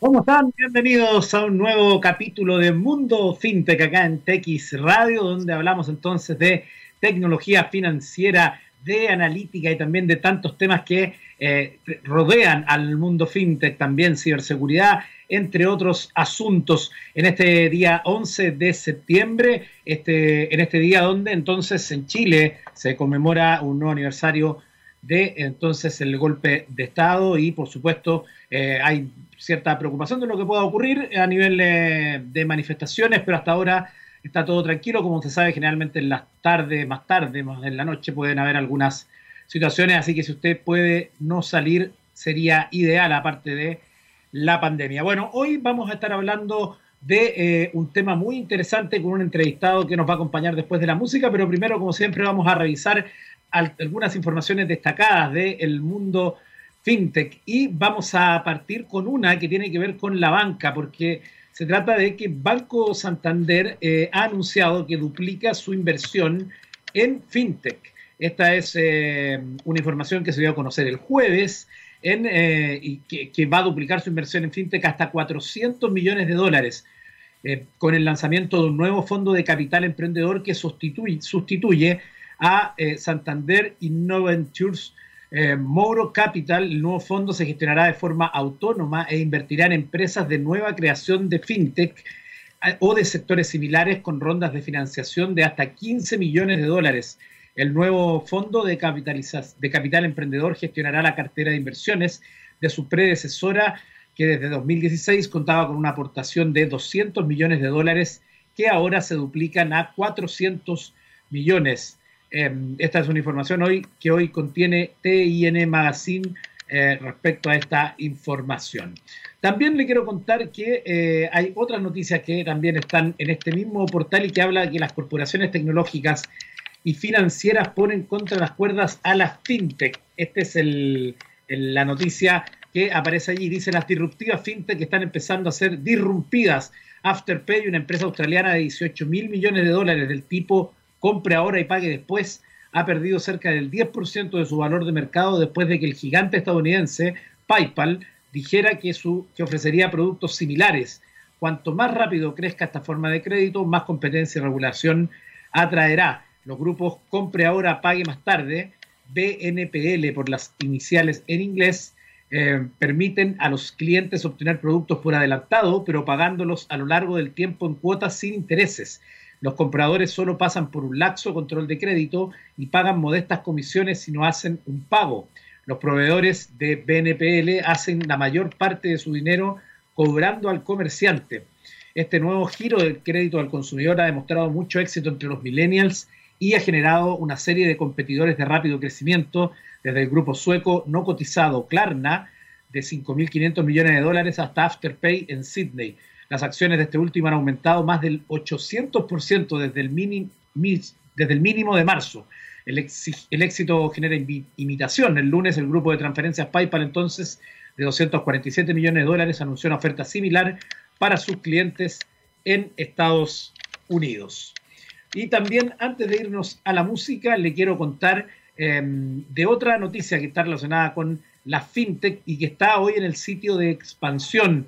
¿Cómo están? Bienvenidos a un nuevo capítulo de Mundo FinTech acá en TX Radio, donde hablamos entonces de tecnología financiera, de analítica y también de tantos temas que eh, rodean al mundo FinTech, también ciberseguridad, entre otros asuntos. En este día 11 de septiembre, este, en este día donde entonces en Chile se conmemora un nuevo aniversario de entonces el golpe de Estado y por supuesto eh, hay cierta preocupación de lo que pueda ocurrir a nivel de manifestaciones, pero hasta ahora está todo tranquilo. Como se sabe, generalmente en las tardes, más tarde, más en la noche, pueden haber algunas situaciones, así que si usted puede no salir, sería ideal, aparte de la pandemia. Bueno, hoy vamos a estar hablando de eh, un tema muy interesante con un entrevistado que nos va a acompañar después de la música, pero primero, como siempre, vamos a revisar algunas informaciones destacadas del mundo fintech y vamos a partir con una que tiene que ver con la banca, porque se trata de que Banco Santander eh, ha anunciado que duplica su inversión en fintech. Esta es eh, una información que se dio a conocer el jueves en, eh, y que, va a duplicar su inversión en fintech hasta 400 millones de dólares. con el lanzamiento de un nuevo fondo de capital emprendedor que sustituye, sustituye a Santander Innoventures eh, Moro Capital, el nuevo fondo, se gestionará de forma autónoma e invertirá en empresas de nueva creación de fintech eh, o de sectores similares con rondas de financiación de hasta 15 millones de dólares. El nuevo fondo de, de capital emprendedor gestionará la cartera de inversiones de su predecesora, que desde 2016 contaba con una aportación de 200 millones de dólares, que ahora se duplican a 400 millones. Em, esta es una información hoy que hoy contiene TIN Magazine eh, respecto a esta información. También le quiero contar que eh, hay otras noticias que también están en este mismo portal y que habla de que las corporaciones tecnológicas y financieras ponen contra las cuerdas a las fintech. Esta es la noticia que aparece allí. Dice las disruptivas fintech que están empezando a ser disrumpidas. Afterpay, una empresa australiana de 18 mil millones de dólares del tipo compre ahora y pague después, ha perdido cerca del 10% de su valor de mercado después de que el gigante estadounidense PayPal dijera que, su, que ofrecería productos similares. Cuanto más rápido crezca esta forma de crédito, más competencia y regulación atraerá. Los grupos compre ahora, pague más tarde, BNPL por las iniciales en inglés, eh, permiten a los clientes obtener productos por adelantado, pero pagándolos a lo largo del tiempo en cuotas sin intereses. Los compradores solo pasan por un laxo control de crédito y pagan modestas comisiones si no hacen un pago. Los proveedores de BNPL hacen la mayor parte de su dinero cobrando al comerciante. Este nuevo giro del crédito al consumidor ha demostrado mucho éxito entre los millennials y ha generado una serie de competidores de rápido crecimiento, desde el grupo sueco no cotizado Klarna, de 5.500 millones de dólares, hasta Afterpay en Sydney. Las acciones de este último han aumentado más del 800% desde el, mínimo, desde el mínimo de marzo. El, el, éxito genera imitación. El lunes el grupo de transferencias PayPal entonces de 247 millones de dólares anunció una oferta similar para sus clientes en Estados Unidos. Y también antes de irnos a la música, le quiero contar em, de otra noticia que está relacionada con la fintech y que está hoy en el sitio de expansión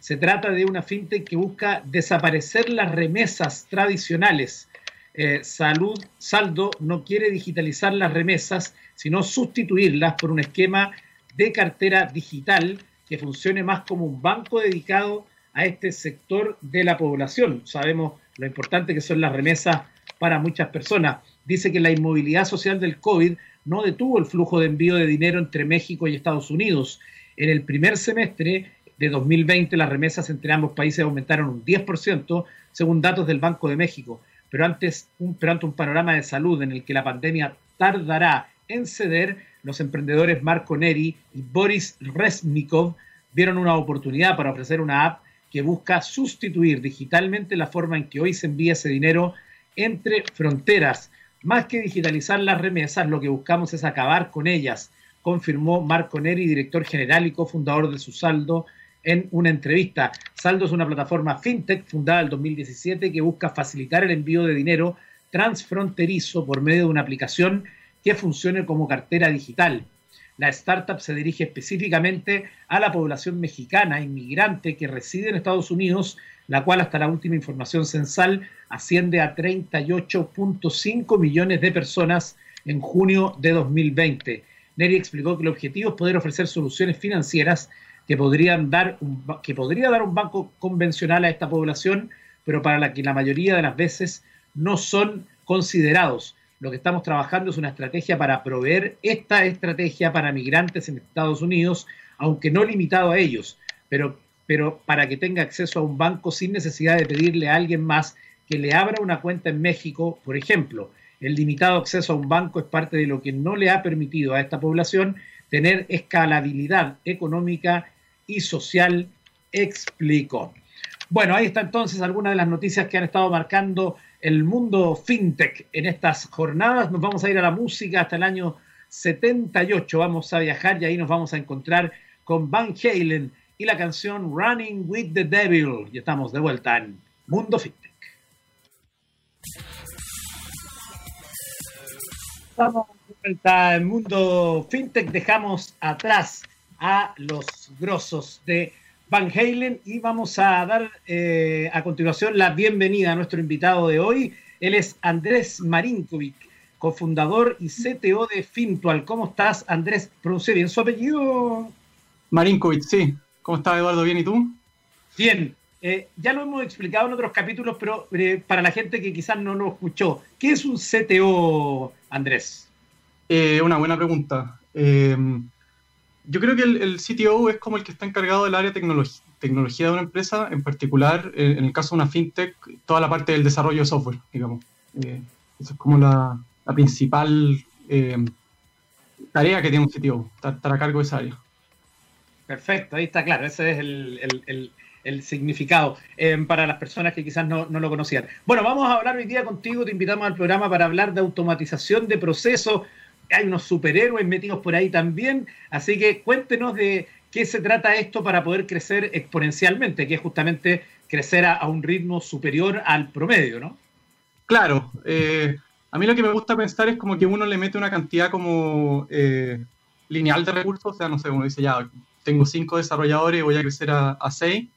Se trata de una fintech que busca desaparecer las remesas tradicionales. Eh, Salud Saldo no quiere digitalizar las remesas, sino sustituirlas por un esquema de cartera digital que funcione más como un banco dedicado a este sector de la población. Sabemos lo importante que son las remesas para muchas personas. Dice que la inmovilidad social del COVID no detuvo el flujo de envío de dinero entre México y Estados Unidos en el primer semestre de 2020 las remesas entre ambos países aumentaron un 10%, según datos del Banco de México, pero, antes, un, pero un panorama de salud en el que la pandemia tardará en ceder, los emprendedores Marco Neri y Boris Resnikov vieron una oportunidad para ofrecer una app que busca sustituir digitalmente la forma en que hoy se envía ese dinero entre fronteras. Más que digitalizar las remesas, lo que buscamos es acabar con ellas, confirmó Marco Neri, director general y cofundador de Susaldo, en una entrevista. Saldo es una plataforma fintech fundada en 2017 que busca facilitar el envío de dinero transfronterizo por medio de una aplicación que funcione como cartera digital. La startup se dirige específicamente a la población mexicana inmigrante que reside en Estados Unidos, la cual hasta la última información censal asciende a 38.5 millones de personas en junio de 2020. Neri explicó que el objetivo es poder ofrecer soluciones financieras que, podrían dar un, que podría dar un banco convencional a esta población, pero para la que la mayoría de las veces no son considerados. Lo que estamos trabajando es una estrategia para proveer esta estrategia para migrantes en Estados Unidos, aunque no limitado a ellos, pero, pero para que tenga acceso a un banco sin necesidad de pedirle a alguien más que le abra una cuenta en México, por ejemplo. El limitado acceso a un banco es parte de lo que no le ha permitido a esta población tener escalabilidad económica y social, explicó. Bueno, ahí está entonces algunas de las noticias que han estado marcando el mundo fintech en estas jornadas. Nos vamos a ir a la música hasta el año 78. Vamos a viajar y ahí nos vamos a encontrar con Van Halen y la canción Running with the Devil. Y estamos de vuelta en Mundo Fintech. Estamos de vuelta en Mundo Fintech. Dejamos atrás a los grosos de Van Halen y vamos a dar eh, a continuación la bienvenida a nuestro invitado de hoy. Él es Andrés Marinkovic, cofundador y CTO de Fintual. ¿Cómo estás, Andrés? ¿Pronuncié bien su apellido? Marinkovic, sí. ¿Cómo estás, Eduardo? ¿Bien y tú? Bien. Eh, ya lo hemos explicado en otros capítulos, pero eh, para la gente que quizás no lo escuchó, ¿qué es un CTO, Andrés? una buena pregunta yo creo que el, CTO es como el que está encargado del área de tecnología de una empresa, en particular, eh, en el caso de una fintech, toda la parte del desarrollo de software, digamos. Eh, esa es como la, principal eh, tarea que tiene un CTO, estar, a cargo de esa área. Perfecto, ahí está claro, ese es el, significado para las personas que quizás no, no, lo conocían. Bueno, vamos a hablar hoy día contigo, te invitamos al programa para hablar de automatización de procesos, hay unos superhéroes metidos por ahí también, así que cuéntenos de qué se trata esto para poder crecer exponencialmente, que es justamente crecer a, un ritmo superior al promedio, ¿no? Claro, eh, a mí lo que me gusta pensar es como que uno le mete una cantidad como eh, lineal de recursos, o sea, no sé, uno dice ya, tengo cinco desarrolladores y voy a crecer a, seis,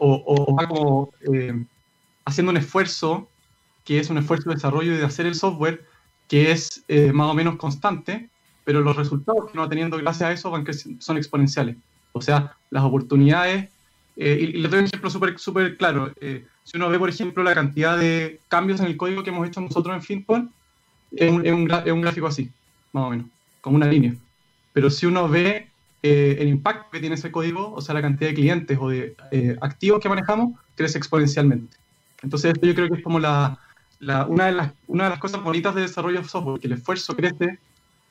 o, va como eh, haciendo un esfuerzo, que es un esfuerzo de desarrollo y de hacer el software, que es eh, más o menos constante, pero los resultados que uno va teniendo gracias a eso van son exponenciales. O sea, las oportunidades, eh, y, les doy un ejemplo súper super claro. Si uno ve, por ejemplo, la cantidad de cambios en el código que hemos hecho nosotros en Finpon, es un, es un, gráfico así, más o menos, como una línea. Pero si uno ve el impacto que tiene ese código, o sea, la cantidad de clientes o de activos que manejamos, crece exponencialmente. Entonces, esto yo creo que es como la, una, de las, una de las cosas bonitas de desarrollo de software, que el esfuerzo crece,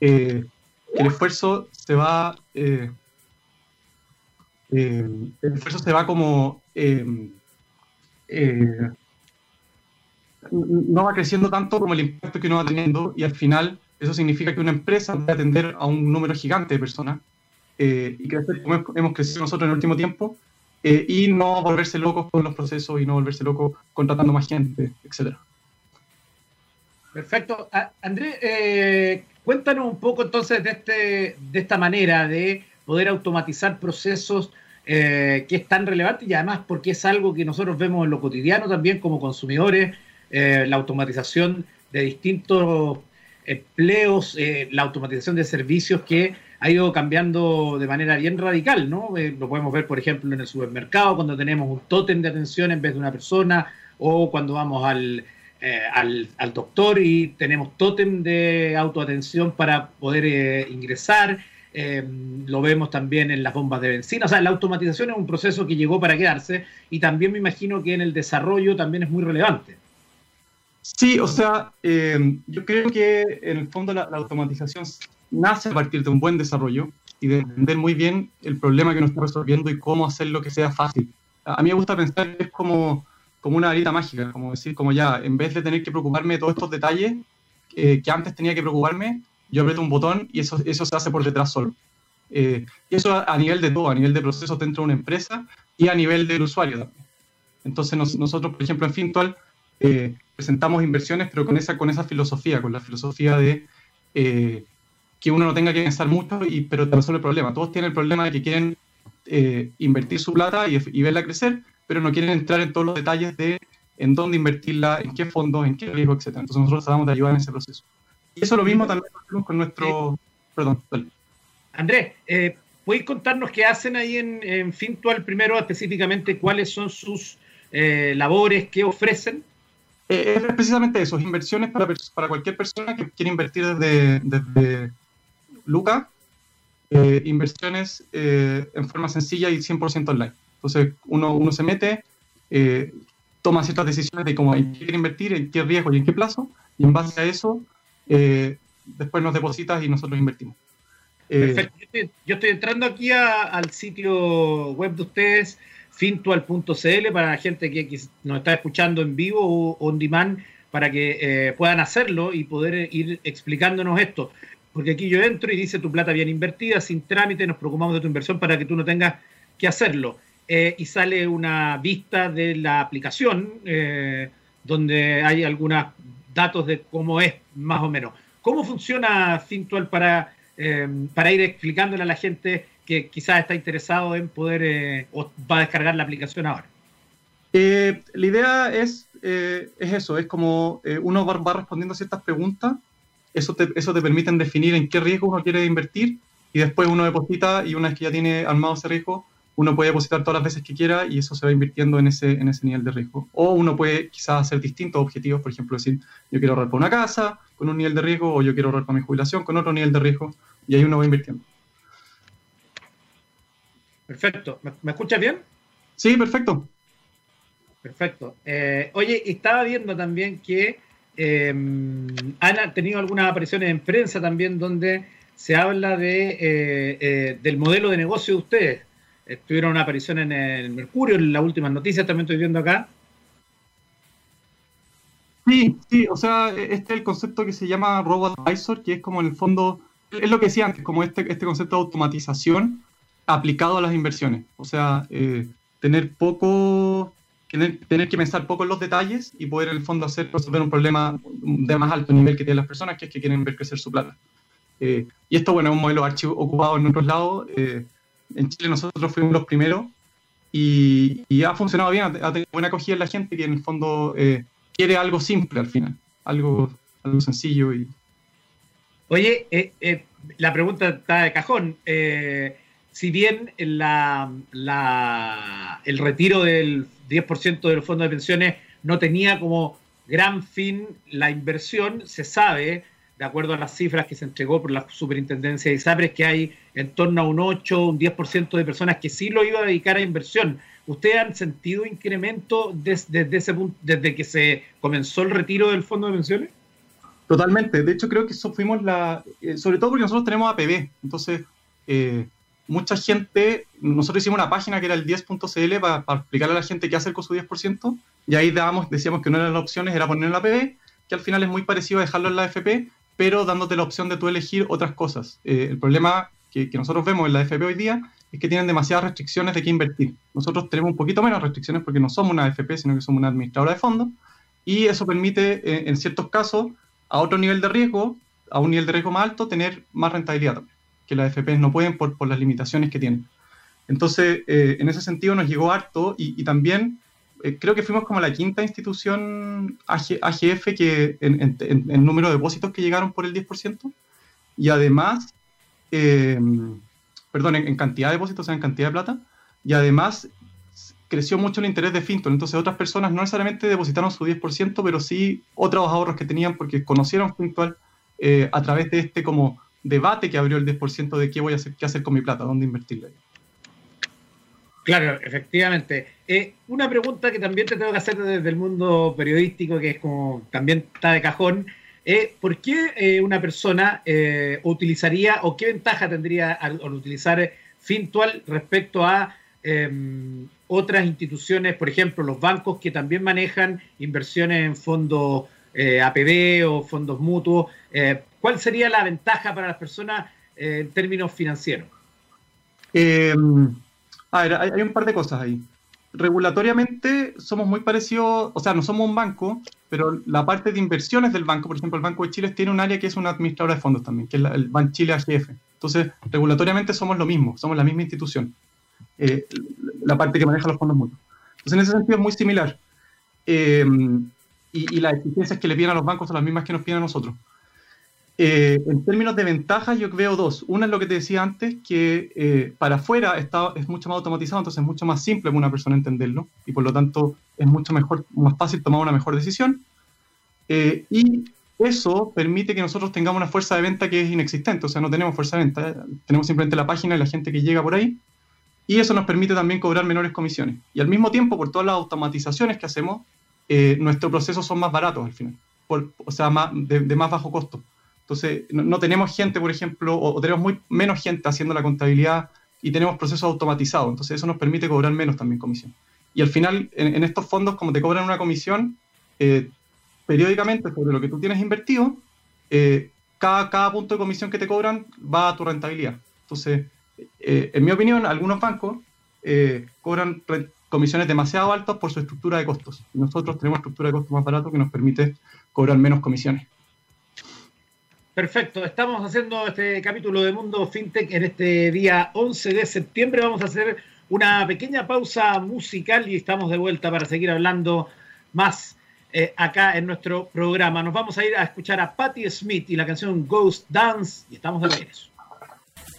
eh, el esfuerzo se va, eh, eh, el esfuerzo se va como, no va creciendo tanto como el impacto que uno va teniendo y al final eso significa que una empresa va a atender a un número gigante de personas y crecer como hemos crecido nosotros en el último tiempo y no volverse locos con los procesos y no volverse locos contratando más gente, etcétera. Perfecto. Andrés, eh, cuéntanos un poco entonces de, este, de esta manera de poder automatizar procesos eh, que es tan relevante y además porque es algo que nosotros vemos en lo cotidiano también como consumidores, eh, la automatización de distintos empleos, la automatización de servicios que ha ido cambiando de manera bien radical, ¿no? lo podemos ver, por ejemplo, en el supermercado, cuando tenemos un tótem de atención en vez de una persona, o cuando vamos al, eh, al, doctor y tenemos tótem de autoatención para poder eh, ingresar. Eh, lo vemos también en las bombas de benzina. O sea, la automatización es un proceso que llegó para quedarse y también me imagino que en el desarrollo también es muy relevante. Sí, o sea, yo creo que en el fondo la, automatización nace a partir de un buen desarrollo y de entender muy bien el problema que nos está resolviendo y cómo hacerlo que sea fácil. A mí me gusta pensar que es como como una varita mágica, como decir, como ya, en vez de tener que preocuparme de todos estos detalles eh, que antes tenía que preocuparme, yo aprieto un botón y eso, eso se hace por detrás solo. Eh, y eso a, nivel de todo, a nivel de procesos dentro de una empresa y a nivel del usuario también. Entonces nosotros, por ejemplo, en Fintual eh, presentamos inversiones, pero con esa, con esa filosofía, con la filosofía de que uno no tenga que pensar mucho, y, pero te resuelve el problema. Todos tienen el problema de que quieren eh, invertir su plata y, y, verla crecer, pero no quieren entrar en todos los detalles de en dónde invertirla, en qué fondos, en qué riesgo, etc. Entonces nosotros tratamos de ayudar en ese proceso. Y eso lo mismo también con nuestro... Perdón, dale. Andrés, eh, ¿podéis contarnos qué hacen ahí en, en, Fintual primero, específicamente cuáles son sus eh, labores, qué ofrecen? Eh, es precisamente eso, inversiones para, para cualquier persona que quiera invertir desde, desde Luca, eh, inversiones eh, en forma sencilla y 100% online. Entonces uno, uno se mete, eh, toma ciertas decisiones de cómo quiere invertir, en qué riesgo y en qué plazo, y en base a eso después nos depositas y nosotros invertimos. Perfecto. Yo estoy, entrando aquí al sitio web de ustedes, fintual.cl, para la gente que, nos está escuchando en vivo o on demand, para que puedan hacerlo y poder ir explicándonos esto porque aquí yo entro y dice tu plata bien invertida, sin trámite, nos preocupamos de tu inversión para que tú no tengas que hacerlo. Eh, y sale una vista de la aplicación eh, donde hay algunos datos de cómo es más o menos. ¿Cómo funciona Fintual para, eh, para ir explicándole a la gente que quizás está interesado en poder o va a descargar la aplicación ahora? la idea es, es eso, es como uno va, va respondiendo a ciertas preguntas eso te, eso te permite definir en qué riesgo uno quiere invertir y después uno deposita y una vez que ya tiene armado ese riesgo, uno puede depositar todas las veces que quiera y eso se va invirtiendo en ese, en ese nivel de riesgo. O uno puede quizás hacer distintos objetivos, por ejemplo, decir, yo quiero ahorrar para una casa con un nivel de riesgo o yo quiero ahorrar para mi jubilación con otro nivel de riesgo y ahí uno va invirtiendo. Perfecto. ¿Me, escuchas bien? Sí, perfecto. Perfecto. Eh, oye, estaba viendo también que eh, han tenido algunas apariciones en prensa también donde se habla de, eh, eh, del modelo de negocio de ustedes. Tuvieron una aparición en el Mercurio, en las últimas noticias también estoy viendo acá. Sí, sí, o sea, este es el concepto que se llama Robo Advisor, que es como en el fondo, es lo que decía antes, como este, este concepto de automatización aplicado a las inversiones. O sea, tener poco tener, que pensar poco en los detalles y poder en el fondo hacer resolver un problema de más alto nivel que tienen las personas, que es que quieren ver crecer su plata. Eh, y esto, bueno, es un modelo archivo ocupado en otros lados. Eh, en Chile nosotros fuimos los primeros y, ha funcionado bien, ha, tenido buena acogida en la gente que en el fondo eh, quiere algo simple al final, algo, algo sencillo. Y... Oye, la pregunta está de cajón si bien el retiro del 10% de los fondos de pensiones no tenía como gran fin la inversión, se sabe, de acuerdo a las cifras que se entregó por la superintendencia de ISAPRES, que hay en torno a un 8, un 10% de personas que sí lo iba a dedicar a inversión. ¿Ustedes han sentido incremento desde, ese punto, desde que se comenzó el retiro del fondo de pensiones? Totalmente. De hecho, creo que eso fuimos la. Eh, sobre todo porque nosotros tenemos APB. Entonces, eh, mucha gente, nosotros hicimos una página que era el 10.cl para, explicarle a la gente qué hacer con su 10%, y ahí decíamos que una de las opciones era poner en la PB, que al final es muy parecido a dejarlo en la FP, pero dándote la opción de tú elegir otras cosas. Eh, el problema que, que, nosotros vemos en la FP hoy día es que tienen demasiadas restricciones de qué invertir. Nosotros tenemos un poquito menos restricciones porque no somos una FP, sino que somos una administradora de fondos, y eso permite, eh, en ciertos casos, a otro nivel de riesgo, a un nivel de riesgo más alto, tener más rentabilidad también que las FPs no pueden por, por las limitaciones que tienen. Entonces, eh, en ese sentido nos llegó harto y, también eh, creo que fuimos como la quinta institución AGF que en, en, número de depósitos que llegaron por el 10%. Y además, eh, perdón, en, cantidad de depósitos, o sea, en cantidad de plata. Y además creció mucho el interés de Fintual. Entonces otras personas no necesariamente depositaron su 10%, pero sí otros ahorros que tenían porque conocieron Fintual a través de este como debate que abrió el 10% de qué voy a hacer, qué hacer con mi plata, dónde invertirla. Claro, efectivamente. Eh, una pregunta que también te tengo que hacer desde el mundo periodístico, que es como también está de cajón, eh, ¿por qué eh, una persona utilizaría o qué ventaja tendría al, utilizar Fintual respecto a em, otras instituciones, por ejemplo, los bancos que también manejan inversiones en fondos APB o fondos mutuos? ¿Cuál sería la ventaja para las personas eh, en términos financieros? Eh, a ver, hay, un par de cosas ahí. regulatoriamente somos muy parecidos, o sea, no somos un banco, pero la parte de inversiones del banco, por ejemplo, el Banco de Chile tiene un área que es una administradora de fondos también, que es el Banco Chile AGF. Entonces, regulatoriamente somos lo mismo, somos la misma institución, eh, la parte que maneja los fondos mutuos. Entonces, en ese sentido es muy similar. Eh, y, y, las exigencias que le piden a los bancos son las mismas que nos piden a nosotros. Eh, en términos de ventajas, yo veo dos. Una es lo que te decía antes, que eh, para afuera está, es mucho más automatizado, entonces es mucho más simple para una persona entenderlo y por lo tanto es mucho mejor, más fácil tomar una mejor decisión. Eh, y eso permite que nosotros tengamos una fuerza de venta que es inexistente, o sea, no tenemos fuerza de venta, tenemos simplemente la página y la gente que llega por ahí. Y eso nos permite también cobrar menores comisiones. Y al mismo tiempo, por todas las automatizaciones que hacemos, nuestros procesos son más baratos al final, o sea, más, de más bajo costo. Entonces, no, tenemos gente, por ejemplo, o, tenemos muy menos gente haciendo la contabilidad y tenemos procesos automatizados. Entonces, eso nos permite cobrar menos también comisión. Y al final, en, estos fondos, como te cobran una comisión eh, periódicamente sobre lo que tú tienes invertido, eh, cada, punto de comisión que te cobran va a tu rentabilidad. Entonces, eh, en mi opinión, algunos bancos cobran comisiones demasiado altas por su estructura de costos. Nosotros tenemos estructura de costos más barato que nos permite cobrar menos comisiones. Perfecto, estamos haciendo este capítulo de Mundo FinTech en este día 11 de septiembre. Vamos a hacer una pequeña pausa musical y estamos de vuelta para seguir hablando más eh, acá en nuestro programa. Nos vamos a ir a escuchar a Patti Smith y la canción Ghost Dance y estamos de regreso.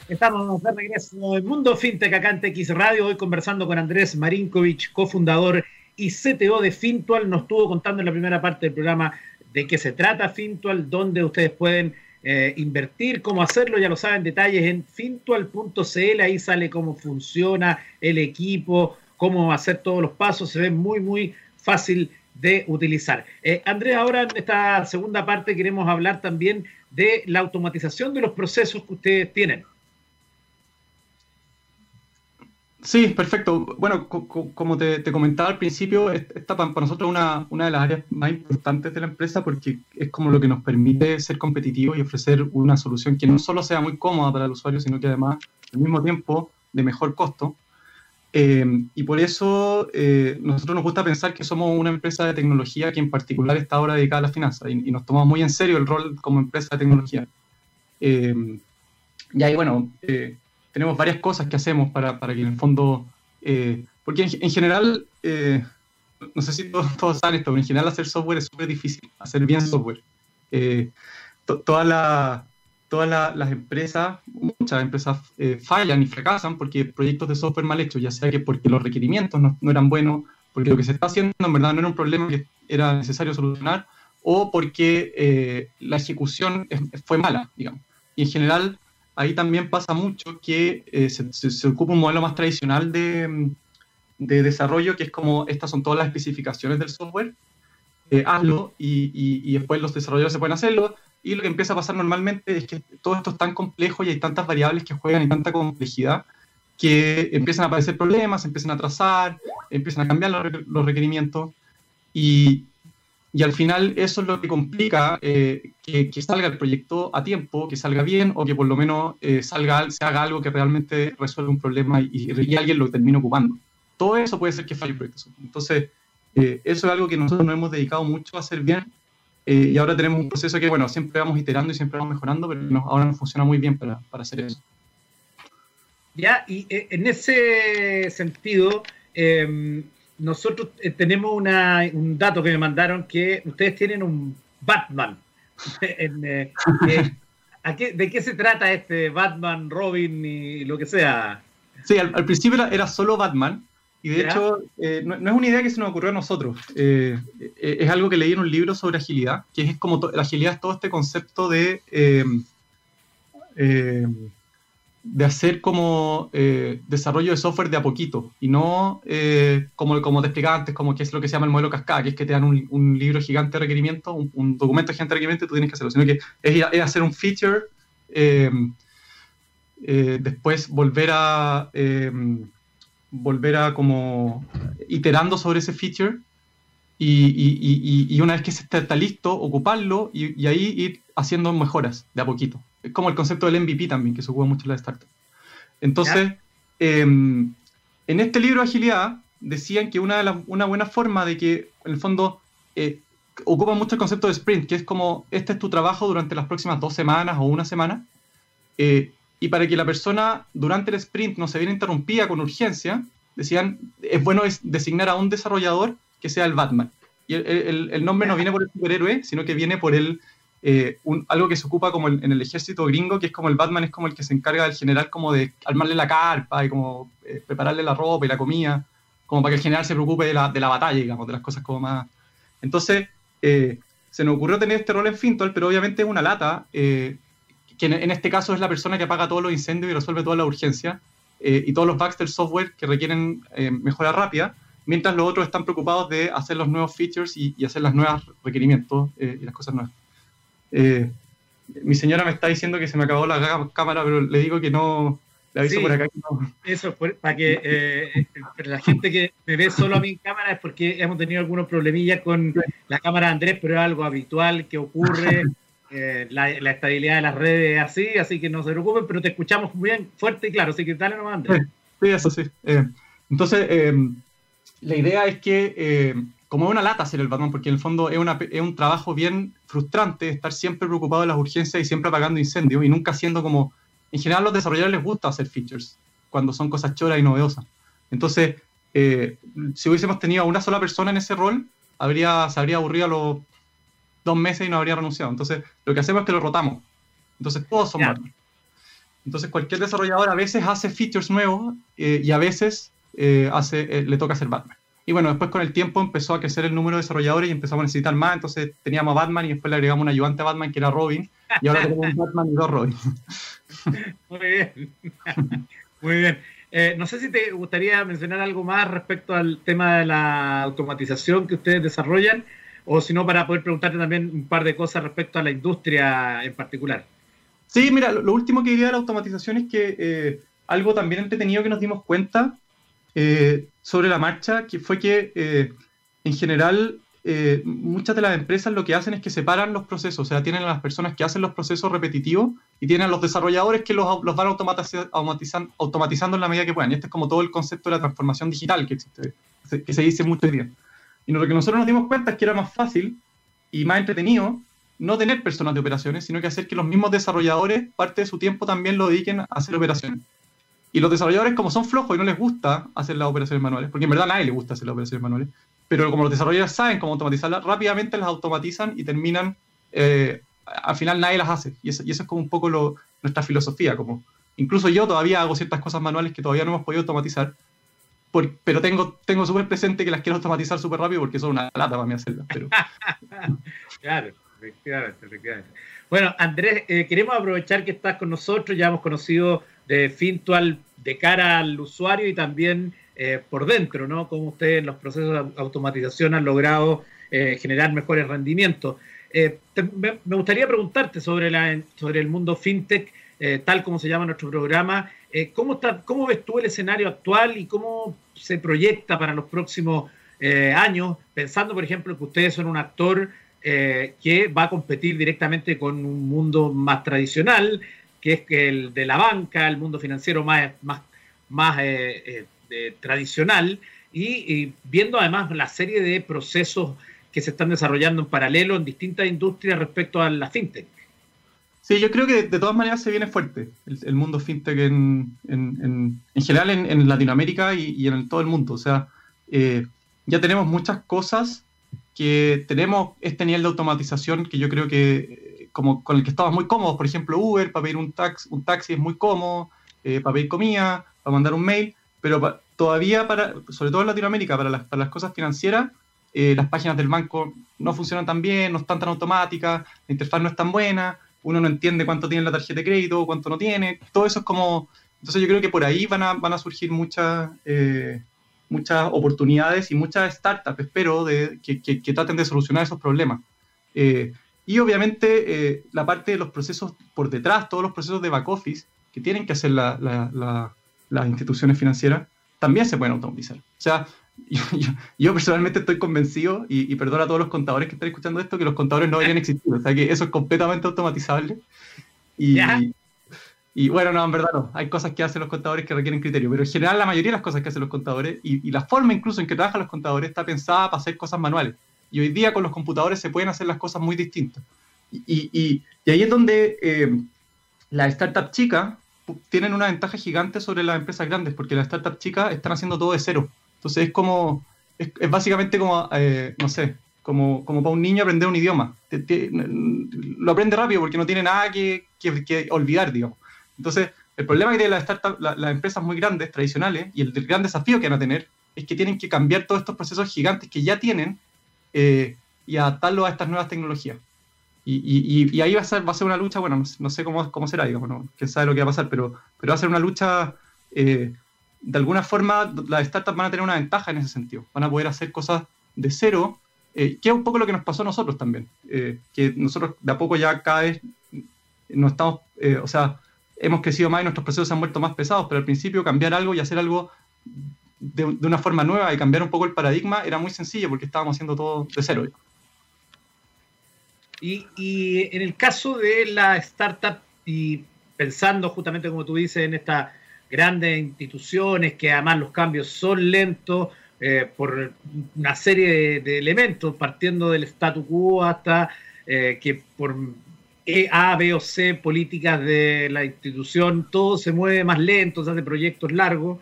Estamos de regreso en Mundo FinTech acá en TX Radio, hoy conversando con Andrés Marinkovic, cofundador y CTO de Fintual. Nos estuvo contando en la primera parte del programa de qué se trata Fintual, dónde ustedes pueden eh, invertir, cómo hacerlo, ya lo saben, detalles en fintual.cl, ahí sale cómo funciona el equipo, cómo hacer todos los pasos, se ve muy, muy fácil de utilizar. Eh, Andrés, ahora en esta segunda parte queremos hablar también de la automatización de los procesos que ustedes tienen. Sí, perfecto. Bueno, como te, comentaba al principio, esta para, nosotros una, una de las áreas más importantes de la empresa porque es como lo que nos permite ser competitivos y ofrecer una solución que no solo sea muy cómoda para el usuario, sino que además al mismo tiempo de mejor costo. Eh, y por eso eh, nosotros nos gusta pensar que somos una empresa de tecnología que en particular está ahora dedicada a la finanza y, nos tomamos muy en serio el rol como empresa de tecnología. Eh, y ahí, bueno, tenemos varias cosas que hacemos para, para que en el fondo, eh, porque en, general, eh, no sé si todos, saben esto, pero en general hacer software es súper difícil, hacer bien software. Eh, todas las empresas, muchas empresas fallan y fracasan porque proyectos de software mal hechos, ya sea que porque los requerimientos no, no, eran buenos, porque lo que se está haciendo en verdad no era un problema que era necesario solucionar, o porque la ejecución fue mala, digamos. Y en general, ahí también pasa mucho que eh, se, ocupa un modelo más tradicional de, desarrollo, que es como estas son todas las especificaciones del software, eh, hazlo y, después los desarrolladores se pueden hacerlo. Y lo que empieza a pasar normalmente es que todo esto es tan complejo y hay tantas variables que juegan y tanta complejidad que empiezan a aparecer problemas, empiezan a trazar, empiezan a cambiar los, requerimientos y, y al final eso es lo que complica eh, que, salga el proyecto a tiempo, que salga bien o que por lo menos eh, salga, se haga algo que realmente resuelva un problema y, alguien lo termine ocupando. Todo eso puede ser que falle el proyecto. Entonces, eh, eso es algo que nosotros nos hemos dedicado mucho a hacer bien y ahora tenemos un proceso que, bueno, siempre vamos iterando y siempre vamos mejorando, pero ahora nos funciona muy bien para, para hacer eso. Ya, y en ese sentido, em, nosotros eh, tenemos un dato que me mandaron que ustedes tienen un Batman. Eh, ¿De qué se trata este Batman, Robin y lo que sea? Sí, al, principio era, solo Batman. Y de hecho, eh, no, es una idea que se nos ocurrió a nosotros. es algo que leí en un libro sobre agilidad, que es como la agilidad es todo este concepto de de hacer como eh, desarrollo de software de a poquito y no eh, como, como te explicaba antes, como que es lo que se llama el modelo cascada, que es que te dan un, libro gigante de requerimiento, un, documento gigante de requerimiento y tú tienes que hacerlo, sino que es, hacer un feature, eh, después volver a volver a como iterando sobre ese feature y, y, una vez que se está, listo, ocuparlo y, ahí ir haciendo mejoras de a poquito. Es como el concepto del MVP también, que se ocupa mucho en la startup. Entonces, em, en este libro de agilidad, decían que una, una buena forma de que, en el fondo, eh, ocupa mucho el concepto de sprint, que es como, este es tu trabajo durante las próximas dos semanas o una semana, eh, y para que la persona durante el sprint no se viera interrumpida con urgencia, decían, es bueno designar a un desarrollador que sea el Batman. Y el, nombre no viene por el superhéroe, sino que viene por el, eh, algo que se ocupa como en el ejército gringo, que es como el Batman es como el que se encarga del general como de armarle la carpa y como eh, prepararle la ropa y la comida, como para que el general se preocupe de la, de la batalla, digamos, de las cosas como más... Entonces, eh, se nos ocurrió tener este rol en Fintol, pero obviamente es una lata, que en, este caso es la persona que apaga todos los incendios y resuelve toda la urgencia, y todos los bugs del software que requieren mejora rápida, mientras los otros están preocupados de hacer los nuevos features y hacer los nuevos requerimientos y las cosas nuevas. Eh, mi señora me está diciendo que se me acabó la cámara, pero le digo que no. Le aviso por acá que no. Eso, para que eh, la gente que me ve solo a mí en cámara es porque hemos tenido algunos problemillas con la cámara de Andrés, pero es algo habitual que ocurre. Eh, la, estabilidad de las redes es así, así que no se preocupen, pero te escuchamos muy bien, fuerte y claro, así que dale nomás, Andrés. Sí, eso sí. entonces, la idea es que como es una lata hacer el Batman, porque en el fondo es, es, un trabajo bien frustrante estar siempre preocupado de las urgencias y siempre apagando incendios y nunca haciendo como... En general a los desarrolladores les gusta hacer features cuando son cosas choras y novedosas. Entonces, eh, si hubiésemos tenido a una sola persona en ese rol, habría, se habría aburrido a los dos meses y no habría renunciado. Entonces, lo que hacemos es que lo rotamos. Entonces, todos son Batman. Entonces, cualquier desarrollador a veces hace features nuevos eh, y a veces eh, hace, le toca hacer Batman. Y bueno, después con el tiempo empezó a crecer el número de desarrolladores y empezamos a necesitar más. Entonces teníamos a Batman y después le agregamos un ayudante a Batman que era Robin. Y ahora tenemos un Batman y dos Robin. Muy bien. Muy bien. Eh, no sé si te gustaría mencionar algo más respecto al tema de la automatización que ustedes desarrollan, o si no, para poder preguntarte también un par de cosas respecto a la industria en particular. Sí, mira, lo, último que diría de la automatización es que eh, algo también entretenido que nos dimos cuenta eh, sobre la marcha, que fue que eh, en general eh, muchas de las empresas lo que hacen es que separan los procesos, o sea, tienen a las personas que hacen los procesos repetitivos y tienen a los desarrolladores que los, los van automatizando, automatizando en la medida que puedan. Y este es como todo el concepto de la transformación digital que existe, que se dice mucho hoy día. Y lo que nosotros nos dimos cuenta es que era más fácil y más entretenido no tener personas de operaciones, sino que hacer que los mismos desarrolladores parte de su tiempo también lo dediquen a hacer operaciones. Y los desarrolladores, como son flojos y no les gusta hacer las operaciones manuales, porque en verdad a nadie le gusta hacer las operaciones manuales, pero como los desarrolladores saben cómo automatizarlas, rápidamente las automatizan y terminan, eh, al final nadie las hace. Y eso, y eso es como un poco lo, nuestra filosofía. Como, incluso yo todavía hago ciertas cosas manuales que todavía no hemos podido automatizar, pero tengo, tengo súper presente que las quiero automatizar súper rápido porque son una lata para mí hacerlas. Pero... claro, efectivamente, efectivamente. Bueno, Andrés, eh, queremos aprovechar que estás con nosotros, ya hemos conocido de Fintual de cara al usuario y también eh, por dentro, ¿no? Cómo ustedes en los procesos de automatización han logrado eh, generar mejores rendimientos. Eh, me, gustaría preguntarte sobre, la, sobre el mundo fintech, tal como se llama nuestro programa. ¿cómo, está, ¿Cómo ves tú el escenario actual y cómo se proyecta para los próximos años? Pensando, por ejemplo, que ustedes son un actor que va a competir directamente con un mundo más tradicional, que es el de la banca, el mundo financiero más, más, más eh, eh, tradicional, y, viendo además la serie de procesos que se están desarrollando en paralelo en distintas industrias respecto a la fintech. Sí, yo creo que de todas maneras se viene fuerte el, mundo fintech en, en, en, general en, Latinoamérica y, en todo el mundo. O sea, eh, ya tenemos muchas cosas que tenemos este nivel de automatización que yo creo que como con el que estamos muy cómodos, por ejemplo Uber, para pedir un, tax, un taxi es muy cómodo, eh, para pedir comida, para mandar un mail, pero todavía, para, sobre todo en Latinoamérica, para las, para las cosas financieras, eh, las páginas del banco no funcionan tan bien, no están tan automáticas, la interfaz no es tan buena, uno no entiende cuánto tiene la tarjeta de crédito, cuánto no tiene, todo eso es como... Entonces yo creo que por ahí van a, van a surgir muchas, eh, muchas oportunidades y muchas startups, espero, de, que, que, traten de solucionar esos problemas. Y obviamente eh, la parte de los procesos por detrás, todos los procesos de back office que tienen que hacer las instituciones financieras, también se pueden automatizar. O sea, yo, personalmente estoy convencido, y, y perdona a todos los contadores que están escuchando esto, que los contadores no deberían existir. O sea, que eso es completamente automatizable. Y, Y bueno, no, en verdad no. Hay cosas que hacen los contadores que requieren criterio, pero en general la mayoría de las cosas que hacen los contadores y, y la forma incluso en que trabajan los contadores está pensada para hacer cosas manuales. Y hoy día con los computadores se pueden hacer las cosas muy distintas. Y, y, y ahí es donde eh, las startups chicas tienen una ventaja gigante sobre las empresas grandes, porque las startups chicas están haciendo todo de cero. Entonces es como, es, es básicamente como, eh, no sé, como, como para un niño aprender un idioma. Lo aprende rápido porque no tiene nada que, que, que olvidar, digamos. Entonces, el problema que tienen las startups, la, las empresas muy grandes, tradicionales, y el, el, gran desafío que van a tener, es que tienen que cambiar todos estos procesos gigantes que ya tienen eh, y adaptarlos a estas nuevas tecnologías. Y, y, y, ahí va a, ser, va a ser una lucha, bueno, no, no sé cómo, cómo será, digamos, ¿no? quién sabe lo que va a pasar, pero, pero va a ser una lucha, eh, de alguna forma, las startups van a tener una ventaja en ese sentido, van a poder hacer cosas de cero, eh, que es un poco lo que nos pasó a nosotros también, eh, que nosotros de a poco ya cada vez no estamos, eh, o sea, hemos crecido más y nuestros procesos se han vuelto más pesados, pero al principio cambiar algo y hacer algo de, una forma nueva y cambiar un poco el paradigma era muy sencillo porque estábamos haciendo todo de cero. Y, y, en el caso de la startup, y pensando justamente como tú dices en estas grandes instituciones, que además los cambios son lentos eh, por una serie de, elementos, partiendo del statu quo hasta eh, que por A, B o C políticas de la institución, todo se mueve más lento, se hace proyectos largos.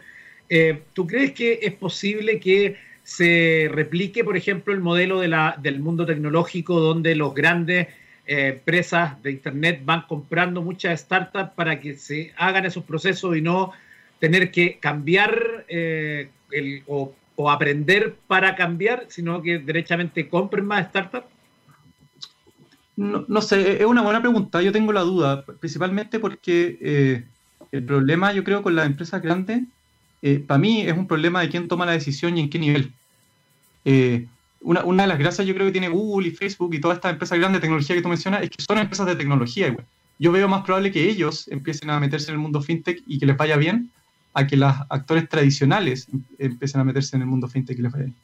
Eh, ¿Tú crees que es posible que se replique, por ejemplo, el modelo del mundo tecnológico donde los grandes eh, empresas de Internet van comprando muchas startups para que se hagan esos procesos y no tener que cambiar eh, o, aprender para cambiar, sino que derechamente compren más startups? No, sé, es una buena pregunta. Yo tengo la duda, principalmente porque el problema, yo creo, con las empresas grandes, eh, para mí es un problema de quién toma la decisión y en qué nivel. Eh, una, una, de las gracias yo creo que tiene Google y Facebook y todas estas empresas grandes de tecnología que tú mencionas es que son empresas de tecnología. Igual. Yo veo más probable que ellos empiecen a meterse en el mundo fintech y que les vaya bien a que los actores tradicionales empiecen a meterse en el mundo fintech y les vaya bien.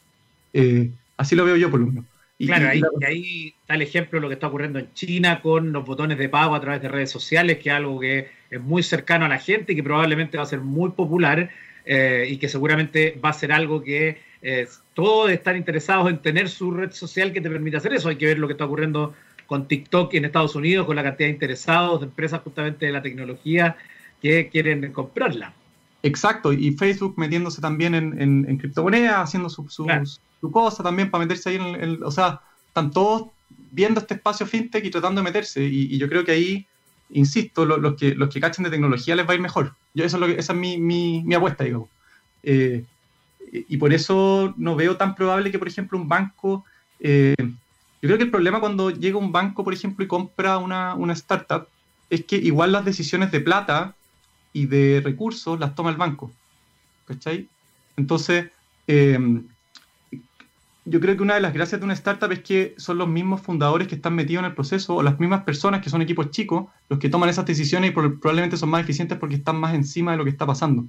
Eh, así lo veo yo por lo menos. Y, claro, ahí, y ahí está el ejemplo de lo que está ocurriendo en China con los botones de pago a través de redes sociales, que es algo que es muy cercano a la gente y que probablemente va a ser muy popular eh, y que seguramente va a ser algo que eh, todos están interesados en tener su red social que te permita hacer eso. Hay que ver lo que está ocurriendo con TikTok en Estados Unidos, con la cantidad de interesados de empresas justamente de la tecnología que quieren comprarla. Exacto, y Facebook metiéndose también en, en, en criptomonedas, haciendo su, su, claro. su, cosa también para meterse ahí en el, O sea, están todos viendo este espacio fintech y tratando de meterse. Y, y yo creo que ahí, insisto, lo, los, que, los que cachen de tecnología les va a ir mejor. Yo, eso es lo que, esa es mi, mi, apuesta, digamos. Eh, y por eso no veo tan probable que, por ejemplo, un banco... Eh, yo creo que el problema cuando llega un banco, por ejemplo, y compra una, una startup, es que igual las decisiones de plata y de recursos las toma el banco. ¿Cachai? Entonces, eh, yo creo que una de las gracias de una startup es que son los mismos fundadores que están metidos en el proceso o las mismas personas que son equipos chicos los que toman esas decisiones y probablemente son más eficientes porque están más encima de lo que está pasando.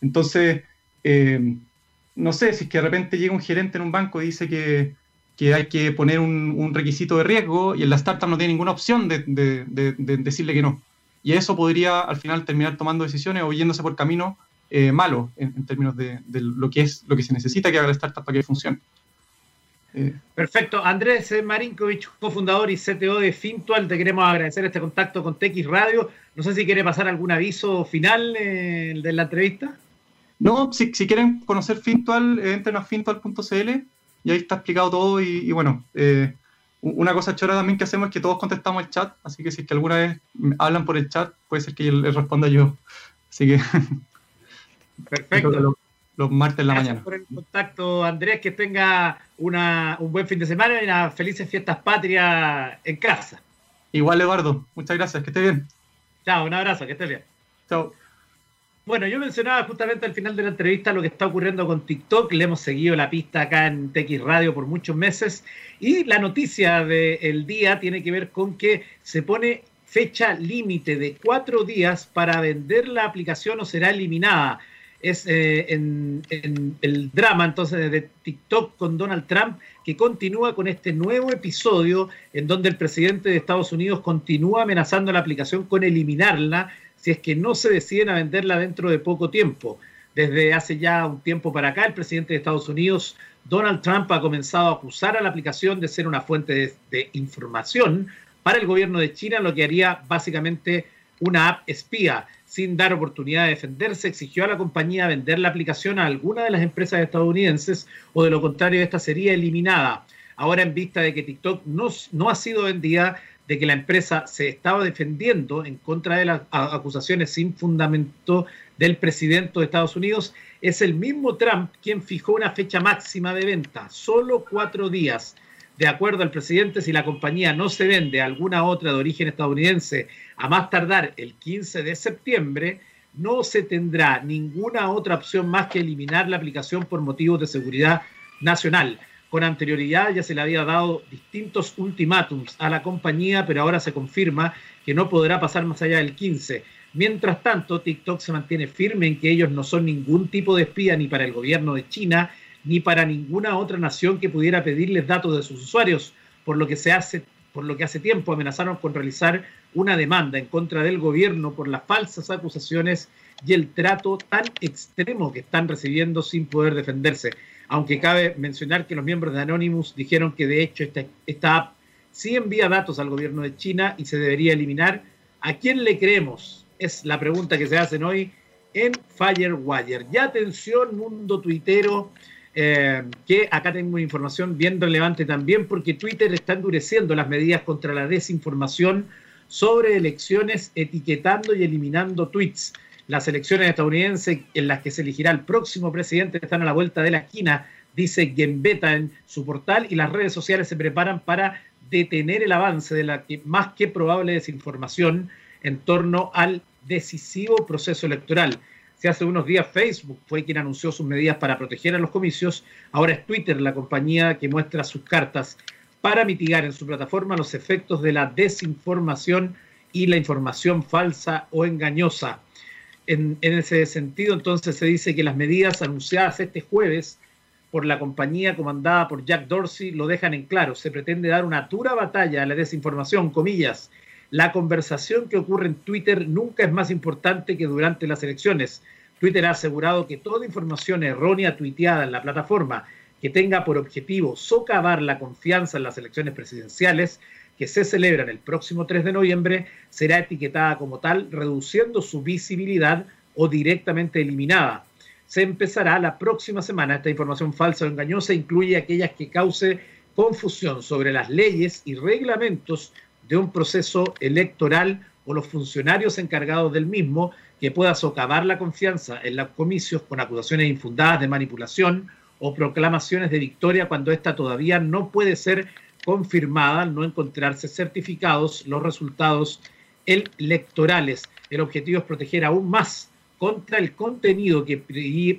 Entonces, eh, no sé, si es que de repente llega un gerente en un banco y dice que, hay que poner un, requisito de riesgo y en la startup no tiene ninguna opción de, de, de, de, decirle que no. Y eso podría al final terminar tomando decisiones o yéndose por camino eh, malo en, en, términos de, lo que es lo que se necesita que haga la startup para que funcione. Perfecto. Andrés Marinkovic, cofundador y CTO de Fintual, te queremos agradecer este contacto con TX Radio. No sé si quiere pasar algún aviso final eh, de la entrevista. No, si, si quieren conocer Fintual, eh, entren a fintual.cl y ahí está explicado todo. Y, y bueno, eh, una cosa chora también que hacemos es que todos contestamos el chat, así que si es que alguna vez hablan por el chat, puede ser que les responda yo. Así que. Perfecto. Los, martes en la Gracias mañana. por el contacto, Andrés. Que tenga una, un buen fin de semana y unas felices fiestas patrias en casa. Igual, Eduardo. Muchas gracias. Que esté bien. Chao, un abrazo. Que estés bien. Chao. Bueno, yo mencionaba justamente al final de la entrevista lo que está ocurriendo con TikTok. Le hemos seguido la pista acá en TX Radio por muchos meses. Y la noticia del día tiene que ver con que se pone fecha límite de cuatro días para vender la aplicación o será eliminada. Es eh, en, el drama entonces de TikTok con Donald Trump que continúa con este nuevo episodio en donde el presidente de Estados Unidos continúa amenazando la aplicación con eliminarla si es que no se deciden a venderla dentro de poco tiempo. Desde hace ya un tiempo para acá, el presidente de Estados Unidos, Donald Trump, ha comenzado a acusar a la aplicación de ser una fuente de información para el gobierno de China, lo que haría básicamente una app espía. Sin dar oportunidad de defenderse, exigió a la compañía vender la aplicación a alguna de las empresas estadounidenses o de lo contrario esta sería eliminada. Ahora en vista de que TikTok no, no ha sido vendida, de que la empresa se estaba defendiendo en contra de las acusaciones sin fundamento del presidente de Estados Unidos, es el mismo Trump quien fijó una fecha máxima de venta, solo cuatro días. De acuerdo al presidente, si la compañía no se vende a alguna otra de origen estadounidense a más tardar el 15 de septiembre, no se tendrá ninguna otra opción más que eliminar la aplicación por motivos de seguridad nacional. Con anterioridad ya se le había dado distintos ultimátums a la compañía, pero ahora se confirma que no podrá pasar más allá del 15. Mientras tanto, TikTok se mantiene firme en que ellos no son ningún tipo de espía ni para el gobierno de China ni para ninguna otra nación que pudiera pedirles datos de sus usuarios, por lo que se hace por lo que hace tiempo amenazaron con realizar una demanda en contra del gobierno por las falsas acusaciones y el trato tan extremo que están recibiendo sin poder defenderse. Aunque cabe mencionar que los miembros de Anonymous dijeron que de hecho esta, app sí envía datos al gobierno de China y se debería eliminar. ¿A quién le creemos? Es la pregunta que se hacen hoy en Firewire. Ya atención, mundo tuitero. Eh, que acá tengo información bien relevante también porque Twitter está endureciendo las medidas contra la desinformación sobre elecciones, etiquetando y eliminando tweets. Las elecciones estadounidenses en las que se elegirá el próximo presidente están a la vuelta de la esquina, dice Gembeta en su portal, y las redes sociales se preparan para detener el avance de la más que probable desinformación en torno al decisivo proceso electoral. Si hace unos días Facebook fue quien anunció sus medidas para proteger a los comicios, ahora es Twitter la compañía que muestra sus cartas para mitigar en su plataforma los efectos de la desinformación y la información falsa o engañosa. En, ese sentido, entonces se dice que las medidas anunciadas este jueves por la compañía comandada por Jack Dorsey lo dejan en claro. Se pretende dar una dura batalla a la desinformación, comillas, la conversación que ocurre en Twitter nunca es más importante que durante las elecciones. Twitter ha asegurado que toda información errónea tuiteada en la plataforma que tenga por objetivo socavar la confianza en las elecciones presidenciales que se celebran el próximo 3 de noviembre será etiquetada como tal, reduciendo su visibilidad o directamente eliminada. Se empezará la próxima semana. Esta información falsa o engañosa incluye aquellas que cause confusión sobre las leyes y reglamentos de un proceso electoral o los funcionarios encargados del mismo que pueda socavar la confianza en los comicios con acusaciones infundadas de manipulación o proclamaciones de victoria cuando ésta todavía no puede ser confirmada al no encontrarse certificados los resultados electorales. El objetivo es proteger aún más contra el contenido que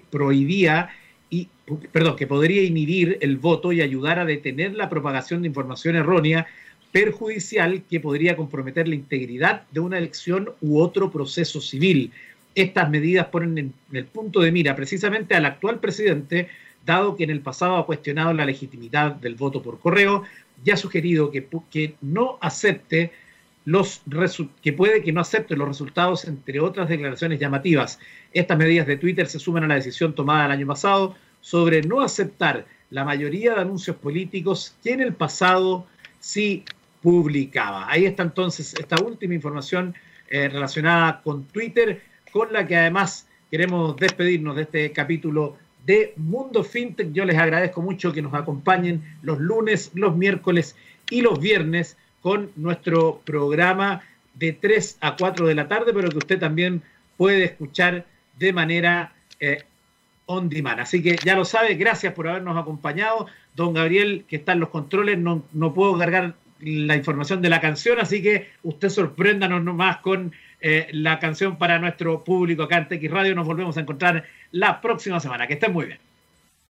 prohibía y perdón, que podría inhibir el voto y ayudar a detener la propagación de información errónea perjudicial que podría comprometer la integridad de una elección u otro proceso civil. Estas medidas ponen en el punto de mira precisamente al actual presidente, dado que en el pasado ha cuestionado la legitimidad del voto por correo y ha sugerido que, que no acepte los que puede que no acepte los resultados, entre otras declaraciones llamativas. Estas medidas de Twitter se suman a la decisión tomada el año pasado sobre no aceptar la mayoría de anuncios políticos que en el pasado sí publicaba. Ahí está entonces esta última información eh, relacionada con Twitter, con la que además queremos despedirnos de este capítulo de Mundo FinTech. Yo les agradezco mucho que nos acompañen los lunes, los miércoles y los viernes con nuestro programa de 3 a 4 de la tarde, pero que usted también puede escuchar de manera eh, on demand. Así que ya lo sabe, gracias por habernos acompañado. Don Gabriel, que está en los controles, no, no puedo cargar la información de la canción, así que usted sorpréndanos nomás con eh, la canción para nuestro público acá en TX Radio. Nos volvemos a encontrar la próxima semana. Que estén muy bien.